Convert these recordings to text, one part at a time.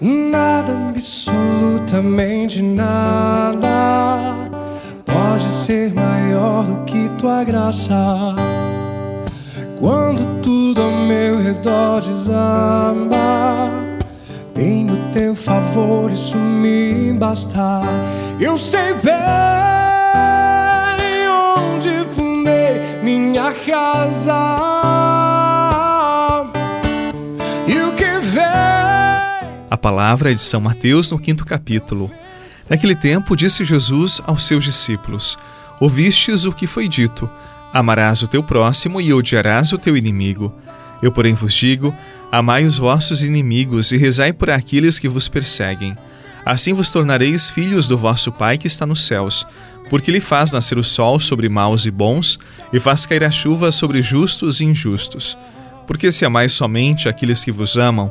Nada, absolutamente nada pode ser maior do que tua graça. Quando tudo ao meu redor desaba, tenho teu favor, isso me basta. Eu sei bem onde fundei minha casa. Palavra é de São Mateus no quinto capítulo. Naquele tempo disse Jesus aos seus discípulos: Ouvistes o que foi dito Amarás o teu próximo e odiarás o teu inimigo. Eu, porém, vos digo: amai os vossos inimigos e rezai por aqueles que vos perseguem. Assim vos tornareis filhos do vosso Pai que está nos céus, porque Ele faz nascer o sol sobre maus e bons e faz cair a chuva sobre justos e injustos. Porque se amais somente aqueles que vos amam,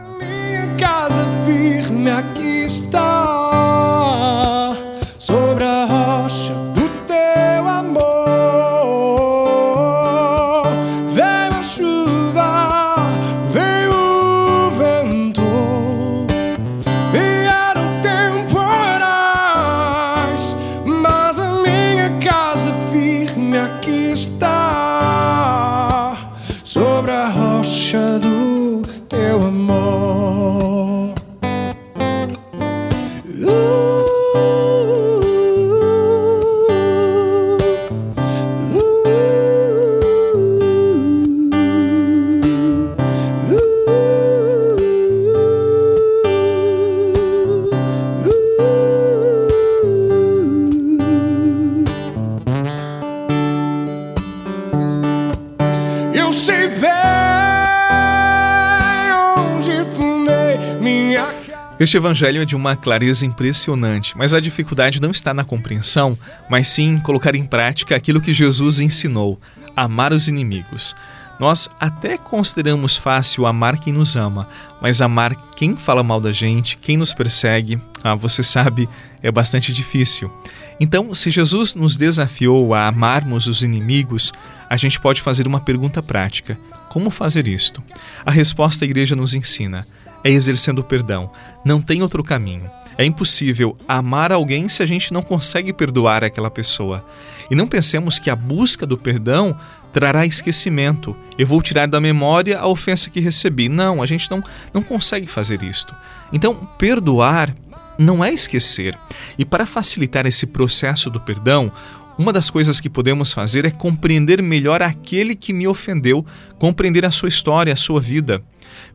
Este evangelho é de uma clareza impressionante, mas a dificuldade não está na compreensão, mas sim em colocar em prática aquilo que Jesus ensinou: amar os inimigos. Nós até consideramos fácil amar quem nos ama, mas amar quem fala mal da gente, quem nos persegue, ah, você sabe, é bastante difícil. Então, se Jesus nos desafiou a amarmos os inimigos, a gente pode fazer uma pergunta prática: como fazer isto? A resposta a igreja nos ensina é exercendo o perdão. Não tem outro caminho. É impossível amar alguém se a gente não consegue perdoar aquela pessoa. E não pensemos que a busca do perdão trará esquecimento. Eu vou tirar da memória a ofensa que recebi. Não, a gente não, não consegue fazer isto. Então, perdoar não é esquecer. E para facilitar esse processo do perdão, uma das coisas que podemos fazer é compreender melhor aquele que me ofendeu, compreender a sua história, a sua vida.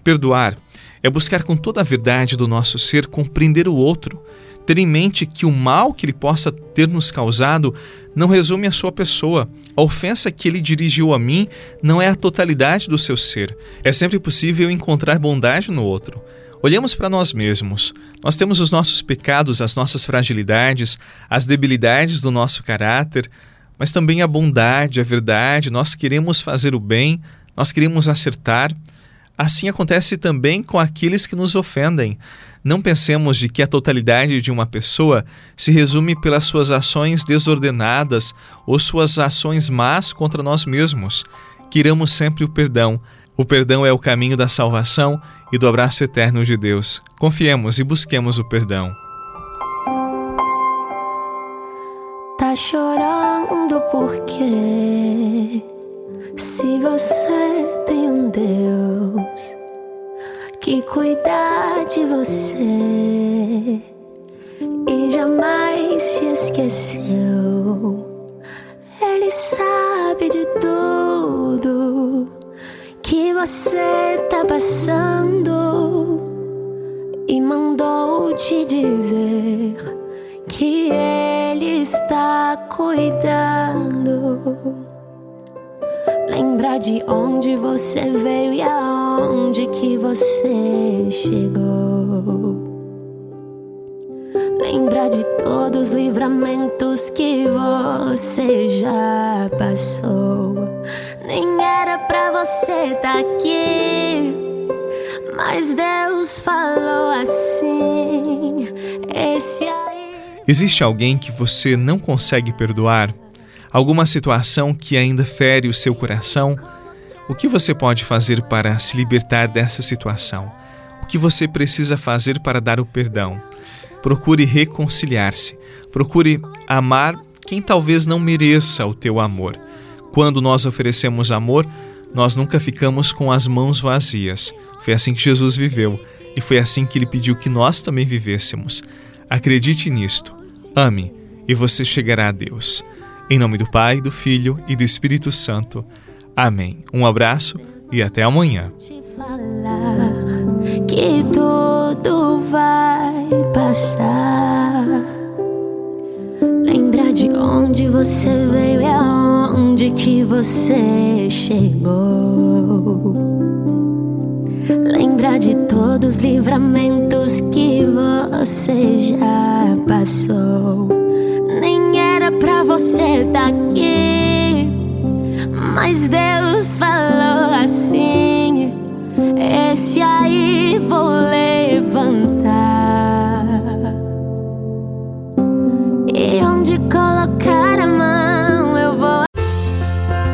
Perdoar é buscar com toda a verdade do nosso ser compreender o outro, ter em mente que o mal que ele possa ter nos causado não resume a sua pessoa. A ofensa que ele dirigiu a mim não é a totalidade do seu ser. É sempre possível encontrar bondade no outro. Olhamos para nós mesmos. Nós temos os nossos pecados, as nossas fragilidades, as debilidades do nosso caráter, mas também a bondade, a verdade. Nós queremos fazer o bem, nós queremos acertar. Assim acontece também com aqueles que nos ofendem. Não pensemos de que a totalidade de uma pessoa se resume pelas suas ações desordenadas ou suas ações más contra nós mesmos. Quiramos sempre o perdão. O perdão é o caminho da salvação e do abraço eterno de Deus. Confiemos e busquemos o perdão. Tá chorando por quê? Se você tem um Deus que cuida de você e jamais te esqueceu, Ele sabe de tudo que você tá passando e mandou te dizer que Ele está cuidando. Lembrar de onde você veio e aonde que você chegou. Lembrar de todos os livramentos que você já passou. Nem era pra você tá aqui. Mas Deus falou assim. Esse aí. Existe alguém que você não consegue perdoar? Alguma situação que ainda fere o seu coração? O que você pode fazer para se libertar dessa situação? O que você precisa fazer para dar o perdão? Procure reconciliar-se. Procure amar quem talvez não mereça o teu amor. Quando nós oferecemos amor, nós nunca ficamos com as mãos vazias. Foi assim que Jesus viveu e foi assim que ele pediu que nós também vivêssemos. Acredite nisto. Ame e você chegará a Deus. Em nome do Pai, do Filho e do Espírito Santo. Amém. Um abraço e até amanhã. Que tudo vai passar. Lembrar de onde você veio e aonde que você chegou. Lembrar de todos os livramentos que você já passou. Nem era pra você estar tá aqui, mas Deus falou assim: Esse aí vou levantar.